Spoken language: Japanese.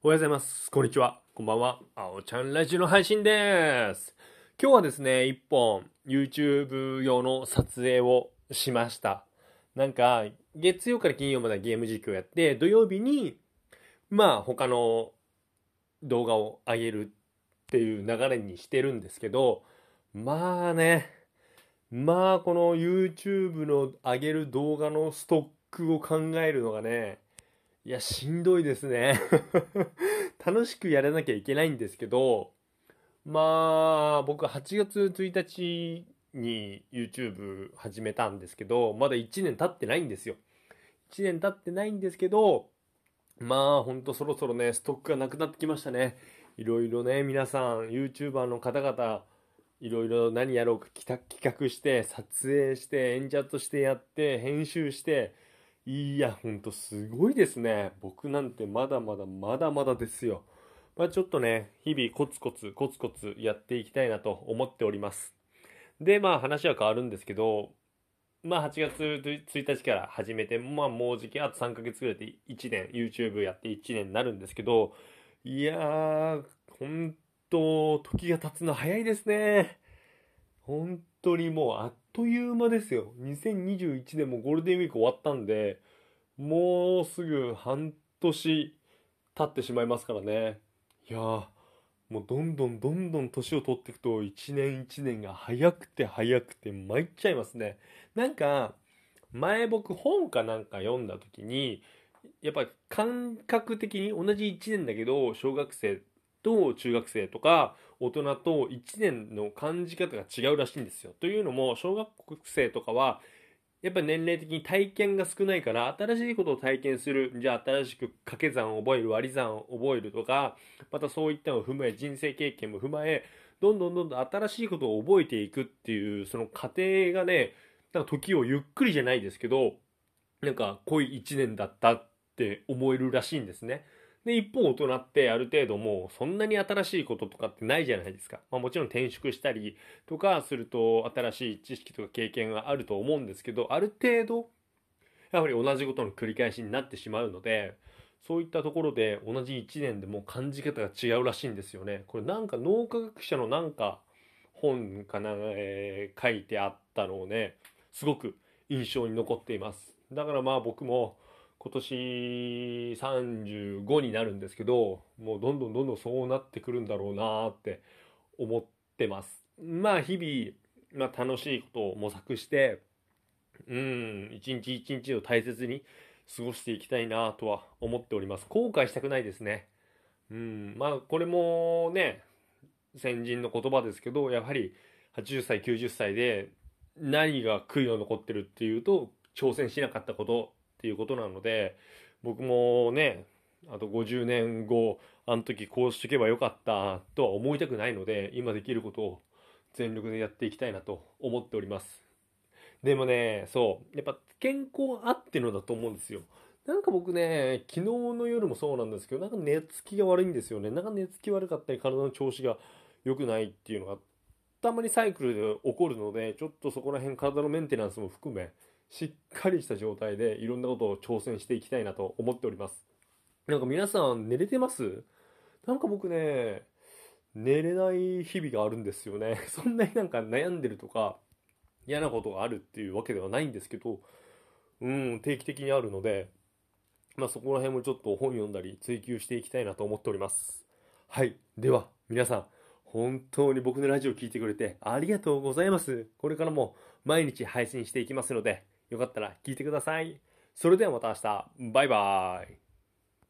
おはようございます。こんにちは。こんばんは。あおちゃんラジオの配信です。今日はですね、一本 YouTube 用の撮影をしました。なんか、月曜から金曜までゲーム実況やって、土曜日に、まあ他の動画を上げるっていう流れにしてるんですけど、まあね、まあこの YouTube の上げる動画のストックを考えるのがね、いや、しんどいですね。楽しくやらなきゃいけないんですけど、まあ、僕8月1日に YouTube 始めたんですけど、まだ1年経ってないんですよ。1年経ってないんですけど、まあ、ほんとそろそろね、ストックがなくなってきましたね。いろいろね、皆さん、YouTuber の方々、いろいろ何やろうか企画して、撮影して、演者としてやって、編集して、いや、ほんとすごいですね。僕なんてまだまだまだまだですよ。まあちょっとね、日々コツコツコツコツやっていきたいなと思っております。で、まあ話は変わるんですけど、まあ8月1日から始めて、まあもうじきあと3ヶ月ぐらいで1年、YouTube やって1年になるんですけど、いやー、ほんと、時が経つの早いですね。本当にもうあっという間ですよ。2021年もゴールデンウィーク終わったんで、もうすぐ半年経ってしまいますからね。いやー、もうどんどんどんどん年を取っていくと1年1年が早くて早くて参っちゃいますね。なんか、前僕本かなんか読んだ時に、やっぱ感覚的に同じ1年だけど、小学生と中学生とか大人と1年の感じ方が違うらしいんですよ。というのも小学生とかはやっぱ年齢的に体験が少ないから新しいことを体験するじゃあ新しく掛け算を覚える割り算を覚えるとかまたそういったのを踏まえ人生経験も踏まえどんどんどんどん新しいことを覚えていくっていうその過程がねなんか時をゆっくりじゃないですけどなんか濃い1年だったって思えるらしいんですね。で、一方大人ってある程度もうそんなに新しいこととかってないじゃないですか。まあもちろん転職したりとかすると新しい知識とか経験があると思うんですけど、ある程度、やはり同じことの繰り返しになってしまうので、そういったところで同じ1年でも感じ方が違うらしいんですよね。これなんか脳科学者のなんか本かな、えー書いてあったのをね、すごく印象に残っています。だからまあ僕も今年35になるんですけど、もうどんどんどんどんそうなってくるんだろうなって思ってます。まあ日々、まあ楽しいことを模索して、うん、一日一日を大切に過ごしていきたいなとは思っております。後悔したくないですね。うん、まあこれもね、先人の言葉ですけど、やはり80歳、90歳で何が悔いが残ってるっていうと、挑戦しなかったことっていうことなので僕もねあと50年後あの時こうしとけばよかったとは思いたくないので今できることを全力でやっていきたいなと思っております。でもねそうやっぱ健康あってのだと思うんですよ。なんか僕ね昨日の夜もそうなんですけどなんか寝つきが悪いんですよね。なんか寝つき悪かったり体の調子が良くないっていうのがたまにサイクルで起こるのでちょっとそこら辺体のメンテナンスも含めしっかりした状態でいろんなことを挑戦していきたいなと思っております。なんか皆さん寝れてます？なんか僕ね、寝れない日々があるんですよね。そんなになんか悩んでるとか嫌なことがあるっていうわけではないんですけど、うん、定期的にあるので、まあそこら辺もちょっと本読んだり追求していきたいなと思っております。はい。では、皆さん、本当に僕のラジオを聞いてくれてありがとうございます。これからも毎日配信していきますので、よかったら聞いてください。それではまた明日。バイバイ。